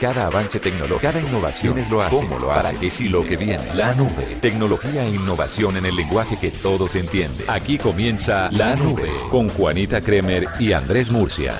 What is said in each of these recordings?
Cada avance tecnológico, cada innovación es lo hace, ¿Cómo lo hace? para que sí lo que viene. La nube, tecnología e innovación en el lenguaje que todos entienden. Aquí comienza La Nube con Juanita Kremer y Andrés Murcia.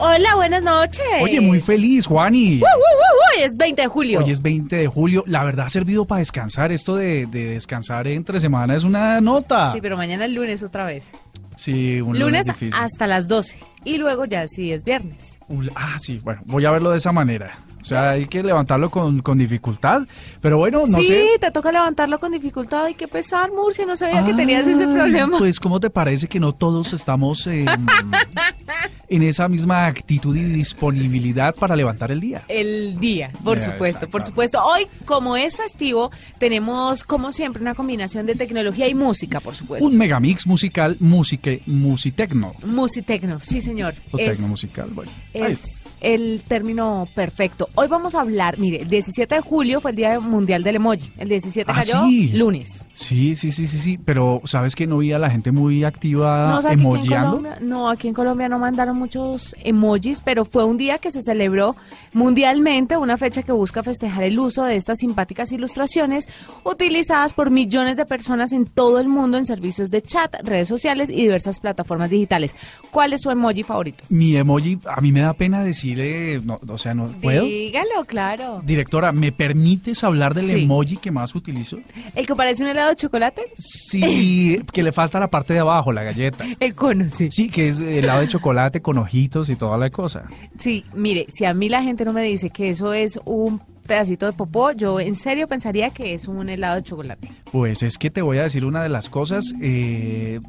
Hola, buenas noches. Oye, muy feliz, Juani. Hoy es 20 de julio. Hoy es 20 de julio. La verdad ha servido para descansar. Esto de, de descansar entre semana es una nota. Sí, pero mañana es lunes otra vez. Sí, un lunes, Lunes hasta las 12. Y luego ya sí es viernes. Ah, sí, bueno, voy a verlo de esa manera. O sea, hay que levantarlo con, con dificultad. Pero bueno, no sí, sé. te toca levantarlo con dificultad. Hay que pesar, Murcia. No sabía que tenías ese Ah, problema. Pues, ¿cómo te parece que no todos estamos en, en esa misma actitud y disponibilidad para levantar el día? El día, por supuesto, por supuesto. Hoy, como es festivo, tenemos, como siempre, una combinación de tecnología y música, por supuesto. Un megamix musical, musique, musitecno. Musitecno, sí, señor. O Es- tecno musical, bueno. Es el término perfecto. Hoy vamos a hablar, mire, el 17 de julio fue el Día Mundial del Emoji. El 17 Ah, cayó sí. lunes. Sí, sí, sí, sí, sí, pero sabes que no vi a la gente muy activa No, ¿sabe que aquí en emojiando. Colombia, no, aquí en Colombia no mandaron muchos emojis, pero fue un día que se celebró mundialmente, una fecha que busca festejar el uso de estas simpáticas ilustraciones utilizadas por millones de personas en todo el mundo en servicios de chat, redes sociales y diversas plataformas digitales. ¿Cuál es su emoji favorito? Mi emoji, a mí me da pena decirle, no, o sea, no puedo. Dígalo, claro. Directora, ¿me permites hablar del Sí. emoji que más utilizo? ¿El que parece un helado de chocolate? Sí, que le falta la parte de abajo, la galleta. El cono, sí. Sí, que es helado de chocolate con ojitos y toda la cosa. Sí, mire, si a mí la gente no me dice que eso es un pedacito de popó, yo en serio pensaría que es un helado de chocolate. Pues es que te voy a decir una de las cosas. eh,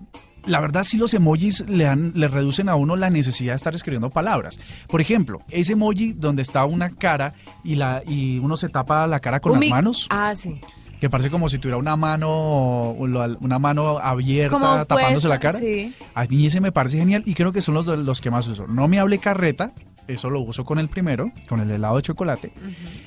la verdad, sí los emojis le, dan- le reducen a uno la necesidad de estar escribiendo palabras. Por ejemplo, ese emoji donde está una cara y, la, y uno se tapa la cara con Un las manos, Ah, sí. Que parece como si tuviera una mano, una mano abierta Como tapándose puesta, la cara. sí. A mí ese me parece genial y creo que son los, los que más uso. No me hable carreta, eso lo uso con el primero, con el helado de chocolate.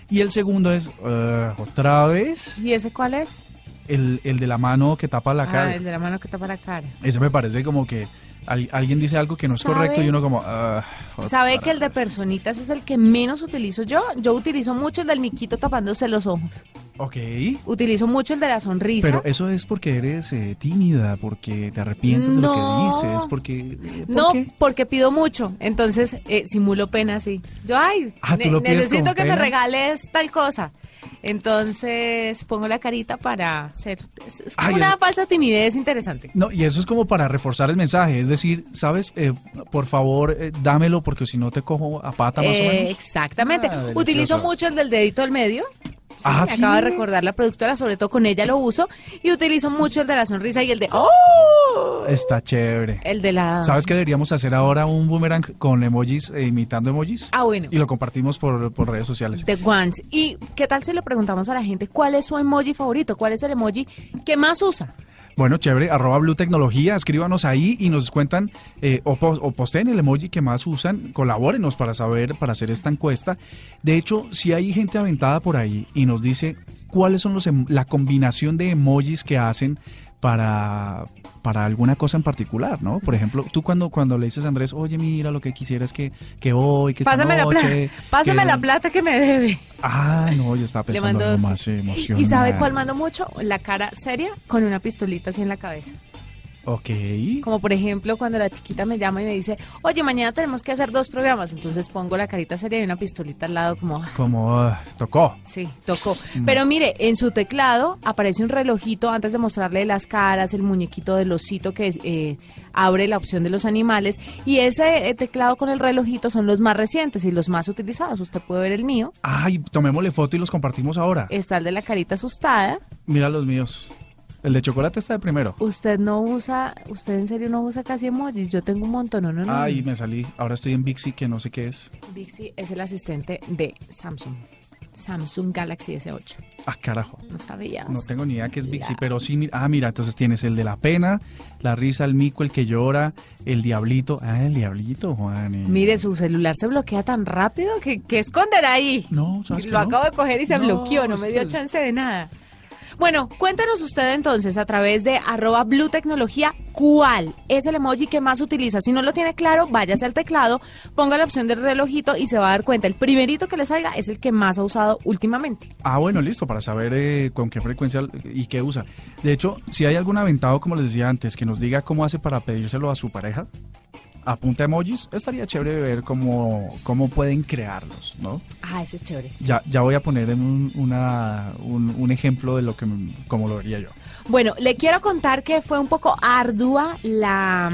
Y el segundo es, eh, otra vez, ¿Y ese cuál es? el, el de la mano que tapa la cara. Ah, el de la mano que tapa la cara. Ese me parece como que al- alguien dice algo que no es ¿Sabe? correcto y uno como... ah, ¿Sabe que el de personitas es el que menos utilizo yo? Yo utilizo mucho el del miquito tapándose los ojos. Ok. Utilizo mucho el de la sonrisa. Pero eso es porque eres eh, tímida, porque te arrepientes de lo que dices, porque... eh, ¿por no, qué? porque pido mucho. Entonces, eh, simulo pena así. Yo, ay, Ah, ¿tú ne- lo pides necesito que me regales tal cosa. Entonces, pongo la carita para ser. Es, es como Ay, una es- falsa timidez interesante. No, y eso es como para reforzar el mensaje, es decir, ¿sabes? Eh, por favor, eh, dámelo porque si no te cojo a pata más o Eh, menos. exactamente. Ah. Utilizo mucho el del dedito al medio. Ah, me ¿sí? acaba de recordar la productora, sobre todo con ella lo uso. Y utilizo mucho el de la sonrisa y el de. ¡Oh! Está chévere. El de la. ¿Sabes que deberíamos hacer ahora un boomerang con emojis, eh, imitando emojis? Ah, bueno. Y lo compartimos por, por redes sociales. The Ones. ¿Y qué tal si le preguntamos a la gente cuál es su emoji favorito? ¿Cuál es el emoji que más usa? Bueno, chévere, arroba Blue Tecnología, escríbanos ahí y nos cuentan eh, o, po- o posteen el emoji que más usan, colabórenos para saber, para hacer esta encuesta. De hecho, si hay gente aventada por ahí y nos dice cuáles son los em- la combinación de emojis que hacen para, para alguna cosa en particular, ¿no? Por ejemplo, tú cuando, cuando le dices a Andrés, oye, mira, lo que quisiera es que, que hoy, que esta Pásame la plata. noche, Pásame que- la plata que me debe. Ah, no, yo estaba pensando en algo más emocional. ¿Y sabe cuál mando mucho? La cara seria con una pistolita así en la cabeza. Ok. Como por ejemplo cuando la chiquita me llama y me dice, oye, mañana tenemos que hacer dos programas. Entonces pongo la carita seria y una pistolita al lado como, "Ah, Como ah, tocó. sí, tocó. Mm. Pero mire, en su teclado aparece un relojito antes de mostrarle las caras, el muñequito del osito que eh, abre la opción de los animales. Y ese eh, teclado con el relojito son los más recientes y los más utilizados. Usted puede ver el mío. Ay, tomémosle foto y los compartimos ahora. Está el de la carita asustada. Mira los míos. El de chocolate está de primero. Usted no usa, usted en serio no usa casi emojis. Yo tengo un montón, no, no, no. Ay, me salí. Ahora estoy en Bixi, que no sé qué es. Bixi es el asistente de Samsung. Samsung Galaxy S8. Ah, carajo. No sabías. No tengo ni idea qué es Bixi, pero sí. mi- Ah, mira, entonces tienes el de la pena, la risa, el mico, el que llora, el diablito. Ah, el diablito, Juan. Mire, su celular se bloquea tan rápido que, que esconder ahí. No, ¿sabes que Lo no? acabo de coger y se No, bloqueó, no me dio que- chance de nada. Bueno, cuéntanos usted entonces a través de arroba Blue Tecnología cuál es el emoji que más utiliza. Si no lo tiene claro, váyase al teclado, ponga la opción del relojito y se va a dar cuenta. El primerito que le salga es el que más ha usado últimamente. Ah, bueno, listo, para saber eh, con qué frecuencia y qué usa. De hecho, si hay algún aventado, como les decía antes, que nos diga cómo hace para pedírselo a su pareja, apunta emojis, estaría chévere ver cómo, cómo pueden crearlos, ¿no? Ah, ese es chévere. Ya, ya voy a poner en un, una, un, un ejemplo de lo que, como lo vería yo. Bueno, le quiero contar que fue un poco ardua la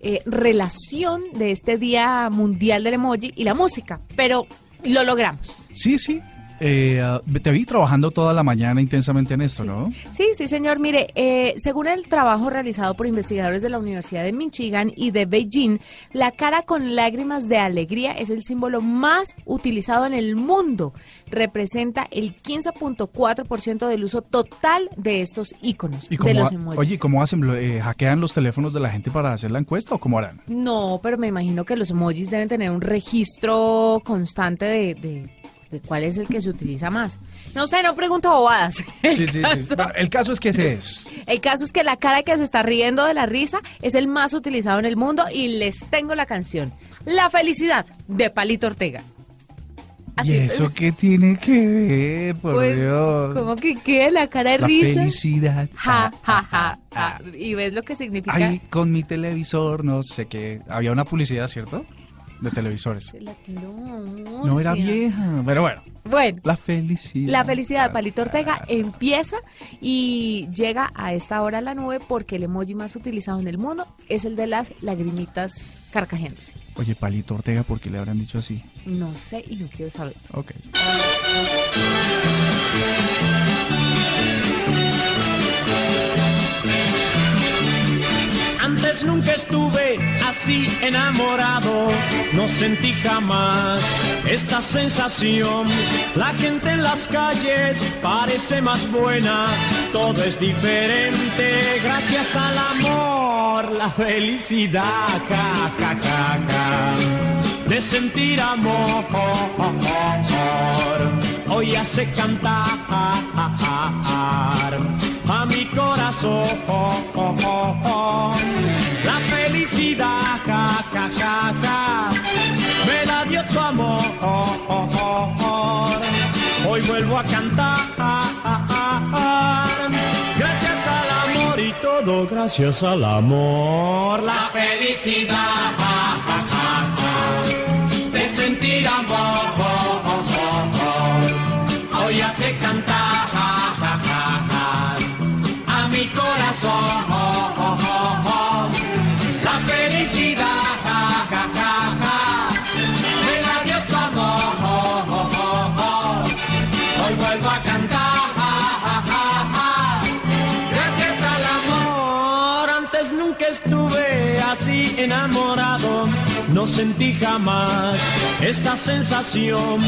eh, relación de este Día Mundial del Emoji y la música, pero lo logramos. Sí, sí. Eh, ah, te vi trabajando toda la mañana intensamente en esto, ¿no? Sí, sí, señor. Mire, eh, según el trabajo realizado por investigadores de la Universidad de Michigan y de Beijing, la cara con lágrimas de alegría es el símbolo más utilizado en el mundo. Representa el 15.4% del uso total de estos iconos, ¿Y de los emojis. oye, ¿y ¿cómo hacen? ¿Lo- eh, ¿Hackean los teléfonos de la gente para hacer la encuesta o cómo harán? No, pero me imagino que los emojis deben tener un registro constante de, de, de cuál es el que se utiliza más. No sé, no pregunto bobadas. El Sí, sí, sí. caso- Bueno, el caso es que ese es. El caso es que la cara que se está riendo de la risa es el más utilizado en el mundo y les tengo la canción La felicidad de Palito Ortega. ¿Y eso qué tiene que ver, por pues, Dios? como que quede la cara de La risa. felicidad. Ja, Ah, ja, ah, ja, ah, ja. Y ves lo que significa. Ahí con mi televisor, no sé qué. Había una publicidad, ¿cierto? De televisores. Latino, No era vieja, pero bueno. Bueno, La felicidad. La felicidad de Palito Ortega empieza y llega a esta hora a la nube porque el emoji más utilizado en el mundo es el de las lagrimitas carcajeándose. Oye, Palito Ortega, ¿por qué le habrán dicho así? No sé y no quiero saber. Ok. Nunca estuve así enamorado, no sentí jamás esta sensación. La gente en las calles parece más buena, todo es diferente. Gracias al amor, la felicidad, ja, ja, ja, ja, de sentir amor. Hoy hace cantar. A mi corazón felicidad, ja, ja, ja, ja, me la dio tu amor. Hoy vuelvo a cantar, gracias al amor y todo gracias al amor. La felicidad, ja, ja, ja, ja, de sentir amor. Sentí jamás esta sensación.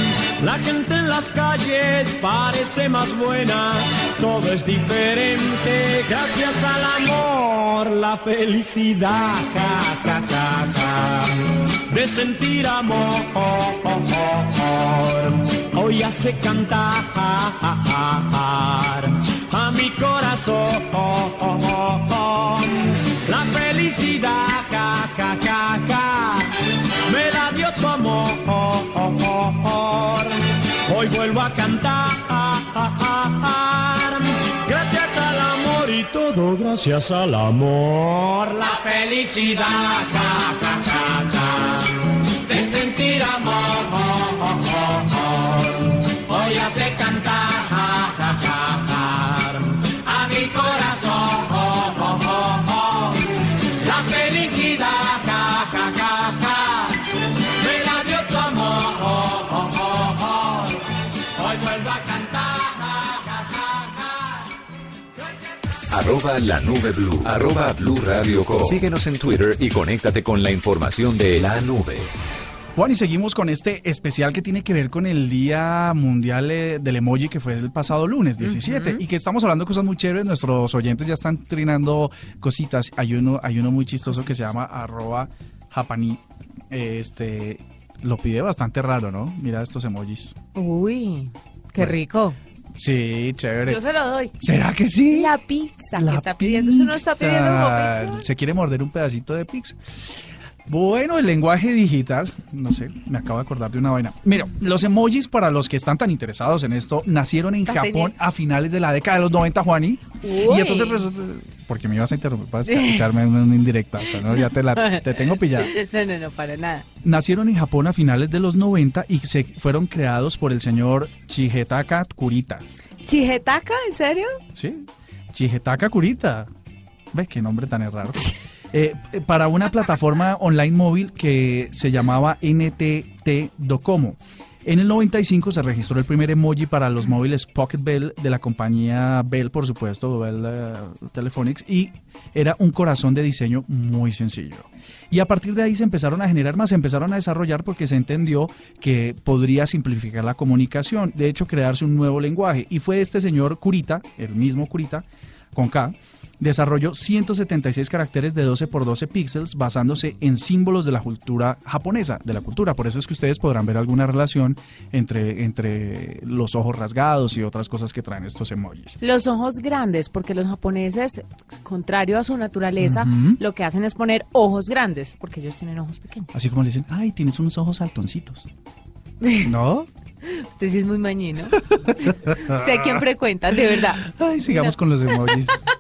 La gente en las calles parece más buena, todo es diferente gracias al amor, la felicidad, ja, ja, ja, de sentir amor. Hoy hace cantar a mi corazón la felicidad, ja, Hoy vuelvo a cantar, gracias al amor y todo gracias al amor. La felicidad, ja, ja, ja, de sentir amor. Hoy hace Arroba la nube blue. Arroba blue radio com. Síguenos en Twitter y conéctate con la información de la nube. Juan, y seguimos con este especial que tiene que ver con el Día Mundial eh, del Emoji que fue el pasado lunes 17 y que estamos hablando de cosas muy chéveres. Nuestros oyentes ya están trinando cositas. Hay uno, hay uno muy chistoso que se llama arroba japani. Este lo pide bastante raro, ¿no? Mira estos emojis. Uy, qué rico. Sí, chévere. Yo se lo doy. ¿Será que sí? La pizza La que está pidiendo. ¿Eso no está pidiendo como pizza? Se quiere morder un pedacito de pizza. Bueno, el lenguaje digital, no sé, me acabo de acordar de una vaina. Mira, los emojis para los que están tan interesados en esto, nacieron en Japón teniendo- a finales de la década de los 90, Juani. Uy. Y entonces resulta, porque me ibas a interrumpir para echarme una, una indirecta, o sea, ¿no? ya te, la, te tengo pillada. No, no, no, para nada. Nacieron en Japón a finales de los 90 y se fueron creados por el señor Chigetaka Kurita. ¿Chijetaka? ¿En serio? Sí, Chigetaka Kurita. Ve qué nombre tan raro. Eh, eh, para una plataforma online móvil que se llamaba NTT Docomo. En el 95 se registró el primer emoji para los móviles Pocket Bell de la compañía Bell, por supuesto, Bell eh, Telephonics, y era un corazón de diseño muy sencillo. Y a partir de ahí se empezaron a generar más, se empezaron a desarrollar porque se entendió que podría simplificar la comunicación, de hecho crearse un nuevo lenguaje. Y fue este señor Kurita, el mismo Kurita, con K, desarrolló 176 caracteres de 12 por 12 píxeles basándose en símbolos de la cultura japonesa, de la cultura. Por eso es que ustedes podrán ver alguna relación entre, entre los ojos rasgados y otras cosas que traen estos emojis. Los ojos grandes, porque los japoneses, contrario a su naturaleza, lo que hacen es poner ojos grandes, porque ellos tienen ojos pequeños. Así como le dicen, ay, tienes unos ojos saltoncitos. ¿No? Usted sí es muy mañino. ¿Usted a quién frecuenta? De verdad. Ay, sigamos con los emojis.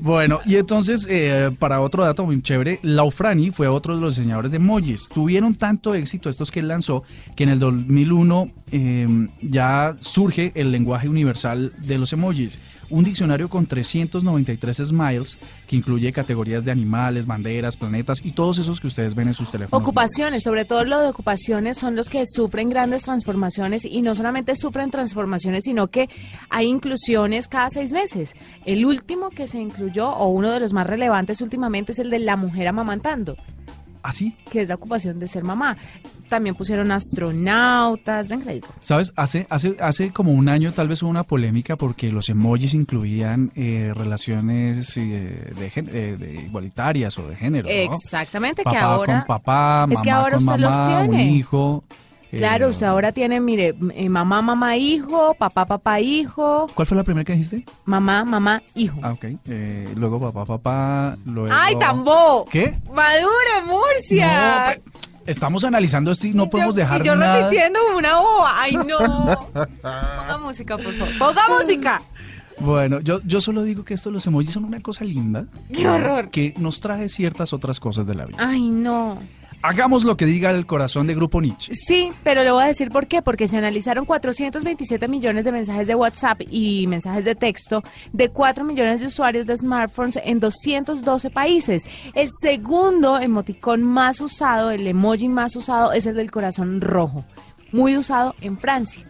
Bueno, y entonces, eh, para otro dato muy chévere, Laufrani fue otro de los diseñadores de emojis. Tuvieron tanto éxito estos que él lanzó que en el 2001 eh, ya surge el lenguaje universal de los emojis. Un diccionario con 393 smiles que incluye categorías de animales, banderas, planetas y todos esos que ustedes ven en sus teléfonos. Ocupaciones, sobre todo lo de ocupaciones, son los que sufren grandes transformaciones y no solamente sufren transformaciones, sino que hay inclusiones cada seis meses. El último que se incluyó, o uno de los más relevantes últimamente, es el de la mujer amamantando, ¿Así? que es la ocupación de ser mamá. También pusieron astronautas, venga, le digo. ¿Sabes? Hace, hace, hace como un año tal vez hubo una polémica porque los emojis incluían eh, relaciones eh, de, eh, de igualitarias o de género. ¿no? Exactamente, que Papá ahora... con papá, mamá es que ahora con usted los mamá, un tiene. hijo. Eh, Claro, usted ahora tiene, mire, eh, mamá, mamá, hijo, papá, papá, hijo, ¿Cuál fue la primera que dijiste? mamá, mamá, hijo. Ah, ok. Eh, luego papá, papá, luego... ¡Ay, tambó! ¿Qué? ¡Madure, Murcia! Pe- estamos analizando esto y no Y podemos yo- dejar y yo nada. repitiendo como una boba. ¡Ay, no! Ponga música, por favor. ¡Ponga música! Bueno, yo, yo solo digo que estos los emojis son una cosa linda. ¡Qué horror! Que nos trae ciertas otras cosas de la vida. ¡Ay, no! Hagamos lo que diga el corazón de Grupo Nietzsche. Sí, pero le voy a decir por qué. Porque se analizaron 427 millones de mensajes de WhatsApp y mensajes de texto de 4 millones de usuarios de smartphones en 212 países. El segundo emoticón más usado, el emoji más usado, es el del corazón rojo, muy usado en Francia.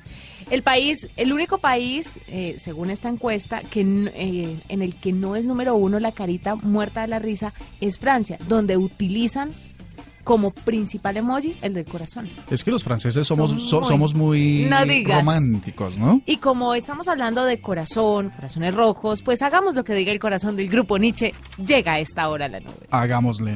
El país, el único país, eh, según esta encuesta, que eh, en el que no es número uno la carita muerta de la risa es Francia, donde utilizan como principal emoji el del corazón. Es que los franceses somos, so- somos muy No románticos, ¿no? Y como estamos hablando de corazón, corazones rojos, pues hagamos lo que diga el corazón del grupo Nietzsche. Llega a esta hora la nube. Hagámosle.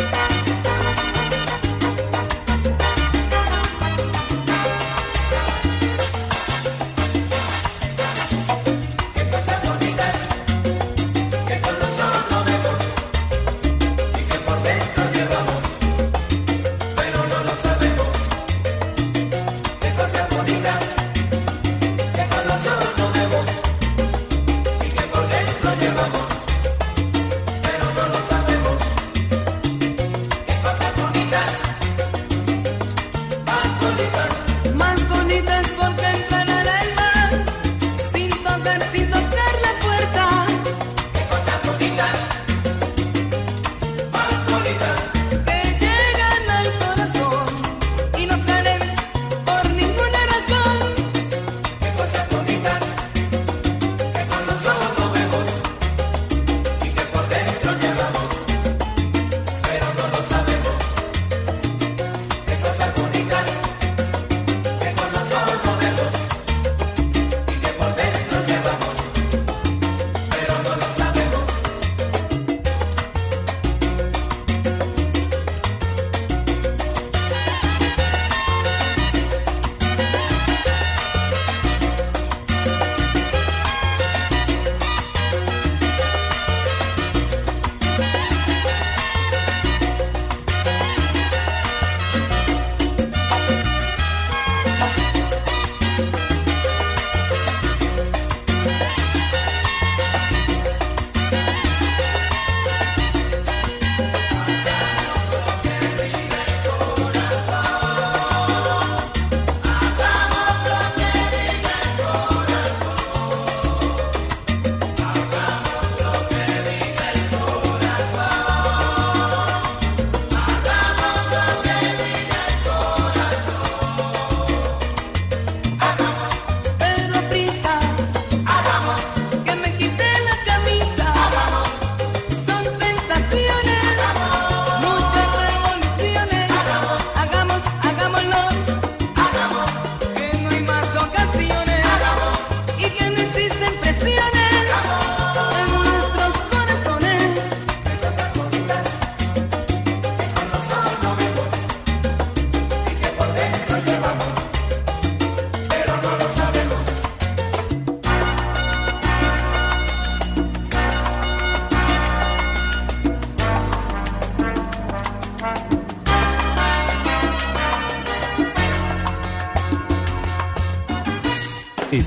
Bye.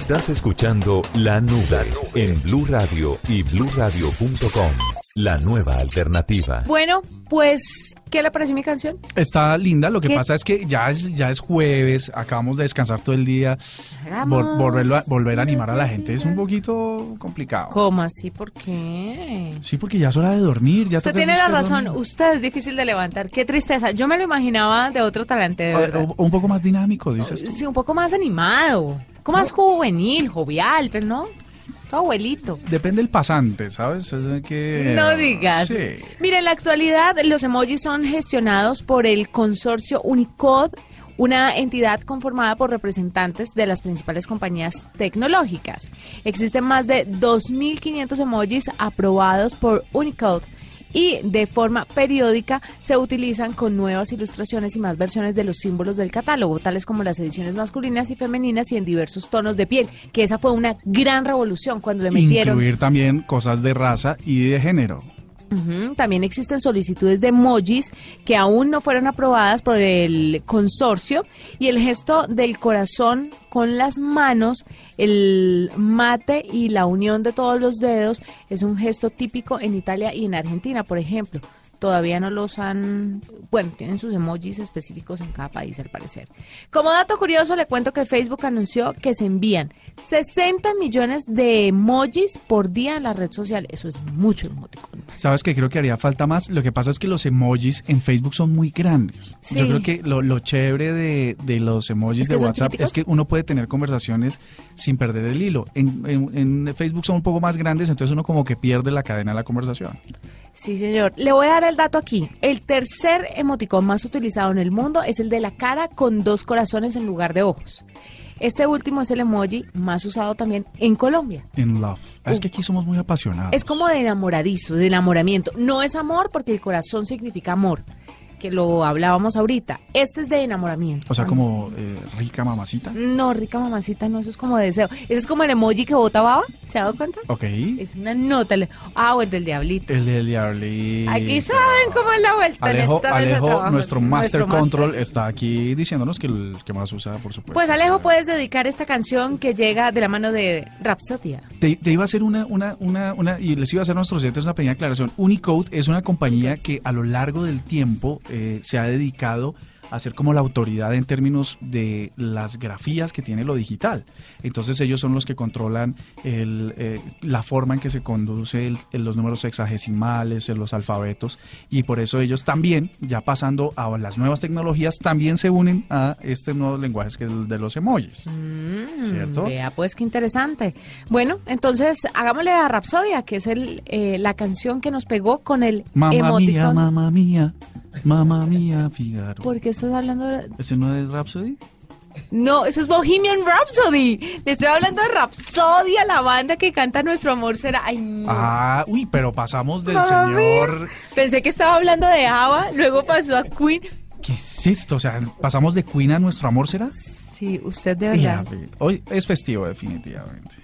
Estás escuchando La Nube en Blue Radio y bluradio.com. La nueva alternativa. Bueno, pues, ¿qué le pareció mi canción? Está linda, lo que ¿Qué? pasa es que ya es, ya es jueves, acabamos de descansar todo el día. Vol- volverlo a- volver a animar a la gente es un poquito complicado. ¿Cómo así? ¿Por qué? Sí, porque ya es hora de dormir. Ya Usted tiene la razón, dormir. usted es difícil de levantar. Qué tristeza. Yo me lo imaginaba de otro talante, de ver, un poco más dinámico, dices tú. Sí, un poco más animado, un poco más juvenil, jovial, pero no, todo abuelito. Depende del pasante, ¿sabes? Es que, No digas. Sí. Mira, en la actualidad los emojis son gestionados por el consorcio Unicode, una entidad conformada por representantes de las principales compañías tecnológicas. Existen más de 2.500 emojis aprobados por Unicode. Y de forma periódica se utilizan con nuevas ilustraciones y más versiones de los símbolos del catálogo, tales como las ediciones masculinas y femeninas y en diversos tonos de piel, que esa fue una gran revolución cuando le metieron Incluir también cosas de raza y de género. También existen solicitudes de emojis que aún no fueron aprobadas por el consorcio y el gesto del corazón con las manos, el mate y la unión de todos los dedos es un gesto típico en Italia y en Argentina, por ejemplo. Todavía no los han, bueno, tienen sus emojis específicos en cada país al parecer. Como dato curioso, le cuento que Facebook anunció que se envían 60 millones de emojis por día en la red social. Eso es mucho emoticón. ¿Sabes que Creo que haría falta más. Lo que pasa es que los emojis en Facebook son muy grandes. Sí. Yo creo que lo, lo chévere de, de los emojis Es que de WhatsApp es que uno puede tener conversaciones sin perder el hilo. En, en- en Facebook son un poco más grandes, entonces uno como que pierde la cadena de la conversación. Sí, señor. Le voy a dar el dato aquí. El tercer emoticón más utilizado en el mundo es el de la cara con dos corazones en lugar de ojos. Este último es el emoji más usado también en Colombia. En love. Es que aquí somos muy apasionados. Es como de enamoradizo, de enamoramiento. No es amor porque el corazón significa amor, que lo hablábamos ahorita. Este es de enamoramiento. O sea, como eh, rica mamacita. No, rica mamacita, no, eso es como deseo. Ese es como el emoji que bota baba, ¿se ha dado cuenta? Ok. Es una nota. Ah, o el del diablito. El del diablito. Aquí saben cómo es la vuelta en Alejo, esta mesa de Alejo trabajo. nuestro Master Nuestro Control, está aquí diciéndonos que el que más usa, por supuesto. Pues Alejo, puedes dedicar esta canción que llega de la mano de Rapsodia. Te, te iba a hacer una, una, una, una, y les iba a hacer a nuestros oyentes una pequeña aclaración. Unicode es una compañía que a lo largo del tiempo eh, se ha dedicado a ser como la autoridad en términos de las grafías que tiene lo digital. Entonces ellos son los que controlan el, eh, la forma en que se conduce el- los números hexagesimales, eh, los alfabetos, y por eso ellos también, ya pasando a las nuevas tecnologías, también se unen a este nuevo lenguaje que es el de los emojis. ¿Cierto? Vea, pues qué interesante. Bueno, entonces hagámosle a Rapsodia, que es el, eh, la canción que nos pegó con el Mamma mía, mamma mía, mamma mía, Figaro. ¿Por qué estás hablando de... ¿Ese no es Rhapsody? No, eso es Bohemian Rhapsody. Le estoy hablando de Rapsodia, la banda que canta Nuestro Amor Será... Ay, no. Ah, uy, pero pasamos del señor... Pensé que estaba hablando de Ava, luego pasó a Queen. ¿Qué es esto? O sea, pasamos de Queen a Nuestro Amor, ¿será? Sí, usted de verdad. Hoy es festivo, definitivamente.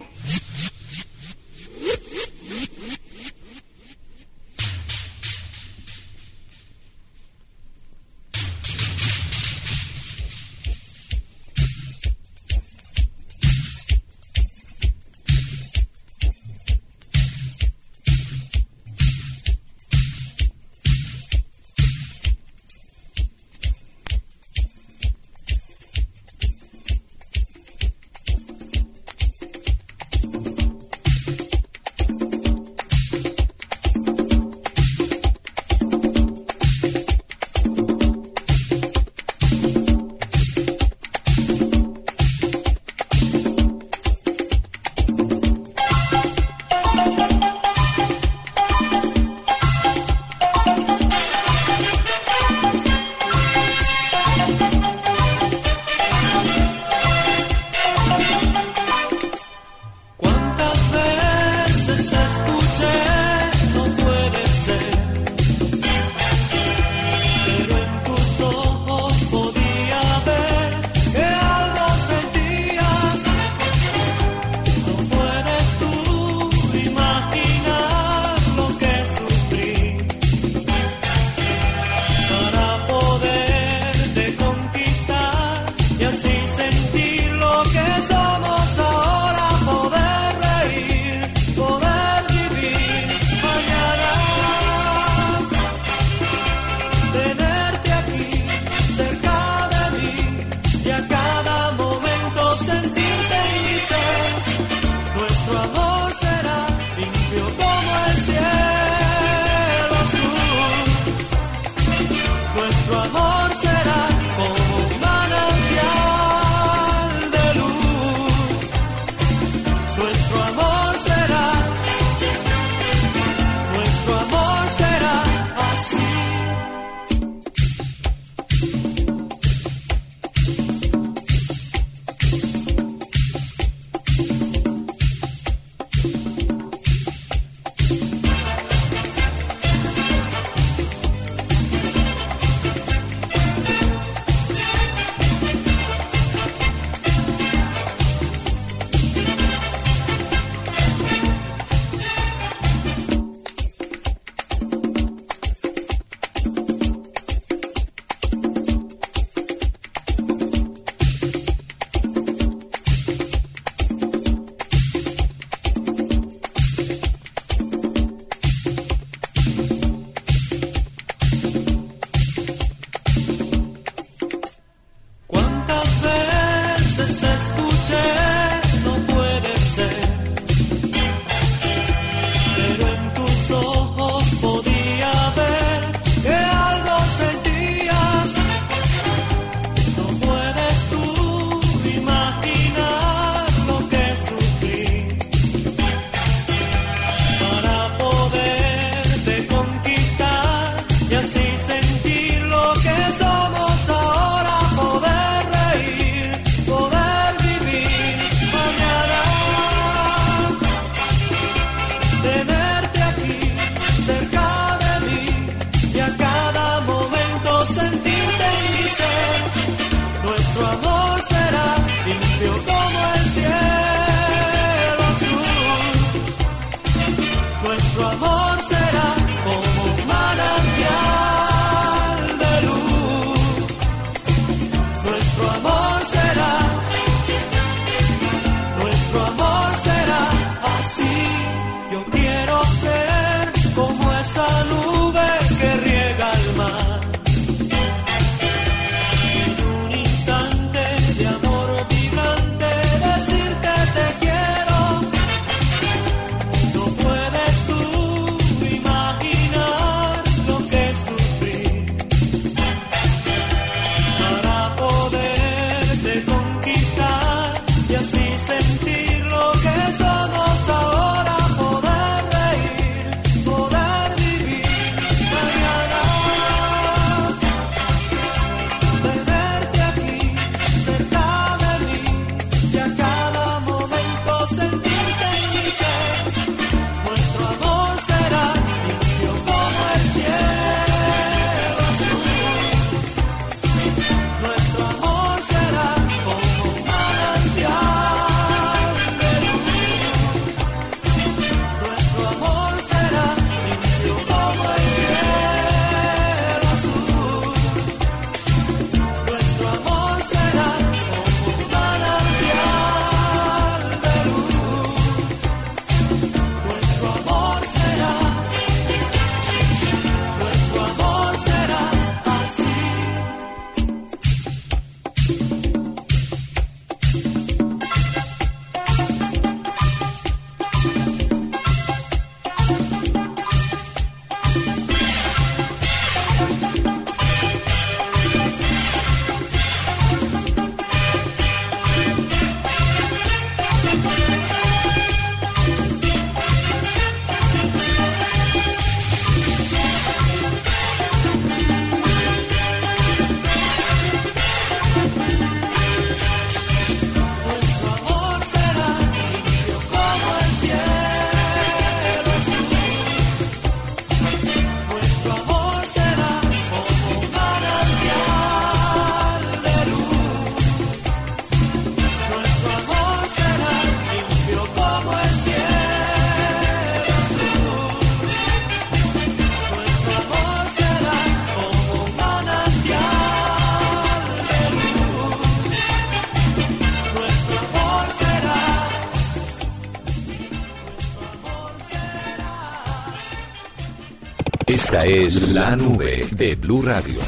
Esta es la nube de Blue Radio.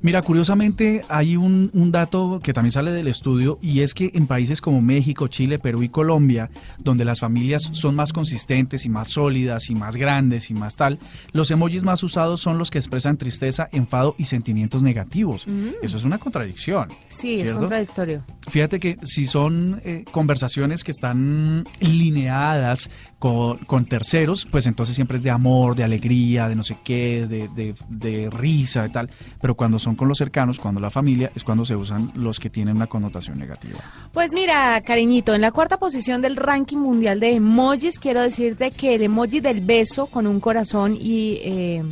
Mira, curiosamente hay un, un dato que también sale del estudio y es que en países como México, Chile, Perú y Colombia, donde las familias son más consistentes y más sólidas y más grandes y más tal, los emojis más usados son los que expresan tristeza, enfado y sentimientos negativos. Eso es una contradicción. Sí, es contradictorio. Fíjate que si son eh, conversaciones que están lineadas con, con terceros, pues entonces siempre es de amor, de alegría, de no sé qué, de, de- de risa y tal. Pero cuando son con los cercanos, cuando la familia, es cuando se usan los que tienen una connotación negativa. Pues mira, cariñito, en la cuarta posición del ranking mundial de emojis, quiero decirte que el emoji del beso con un corazón y eh,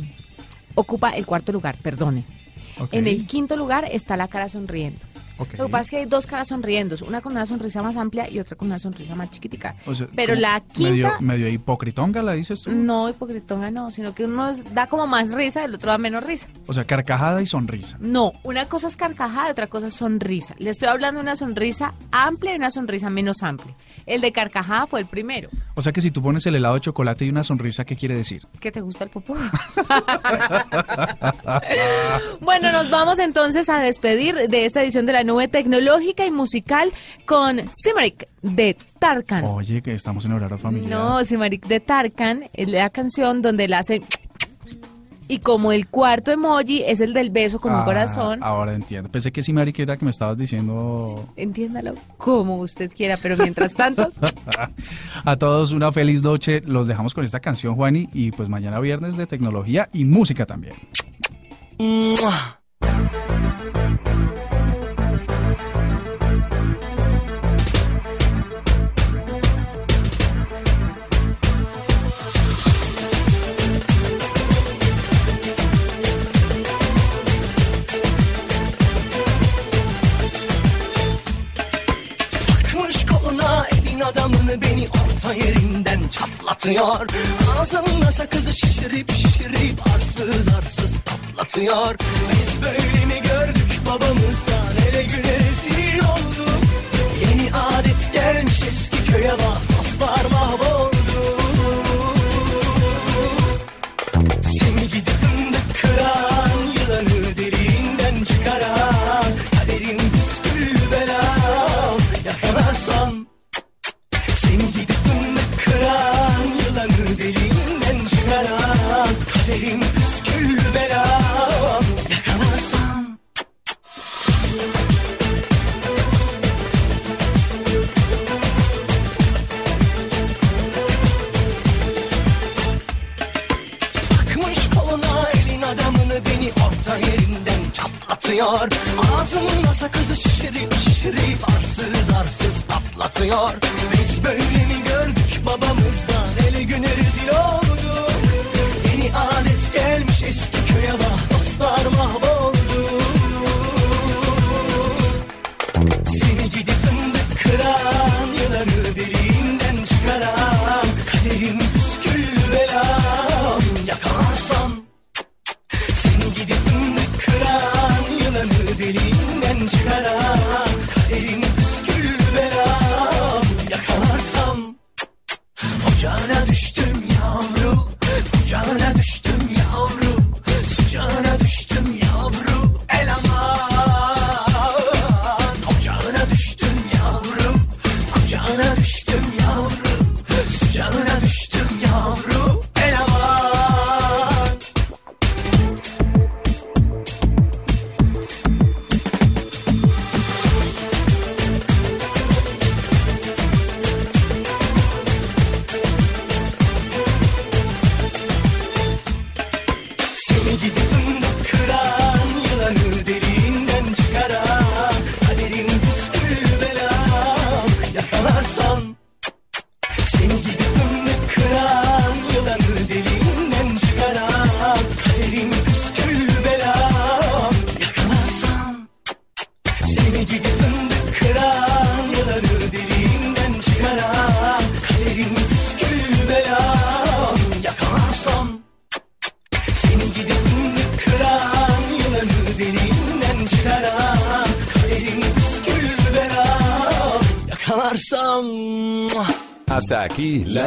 ocupa el cuarto lugar, perdone. En el quinto lugar está la cara sonriendo. Lo que pasa es que hay dos caras sonriendo, una con una sonrisa más amplia y otra con una sonrisa más chiquitica. O sea, Pero la Medio, quinta, medio hipocritonga, ¿la dices tú? no hipocritona, no, sino que uno da como más risa, el otro da menos risa. O sea, carcajada y sonrisa. No, una cosa es carcajada y otra cosa es sonrisa. Le estoy hablando de una sonrisa amplia y una sonrisa menos amplia. El de carcajada fue el primero. O sea que si tú pones el helado de chocolate y una sonrisa, ¿qué quiere decir? ¿Que te gusta el popó? bueno, nos vamos entonces a despedir de esta edición de la nube tecnológica y musical con Simaric de Tarkan. Oye, que estamos en horario familiar. No, Simaric de Tarkan es la canción donde él hace... Y como el cuarto emoji es el del beso con un Ah, corazón, Ahora entiendo. Pensé que sí, Mari, que era que me estabas diciendo entiéndalo como usted quiera, pero mientras tanto... A todos una feliz noche. Los dejamos con esta canción, Juani, y pues mañana viernes de tecnología y música también. Patlatıyor. Ağzımda sakızı şişirip şişirip arsız arsız patlatıyor. Biz böyle mi gördük babamızdan ele güne rezil olduk? Yeni adet gelmiş eski köye bak dostlar mahvoldu Ağzımda sakızı şişirip şişirip arsız arsız patlatıyor. Biz böyle mi gördük babamızdan ele güne rezil olduk. Yeni adet gelmiş eski köye bak dostlar mahvoldu Seni gidip fındık kıran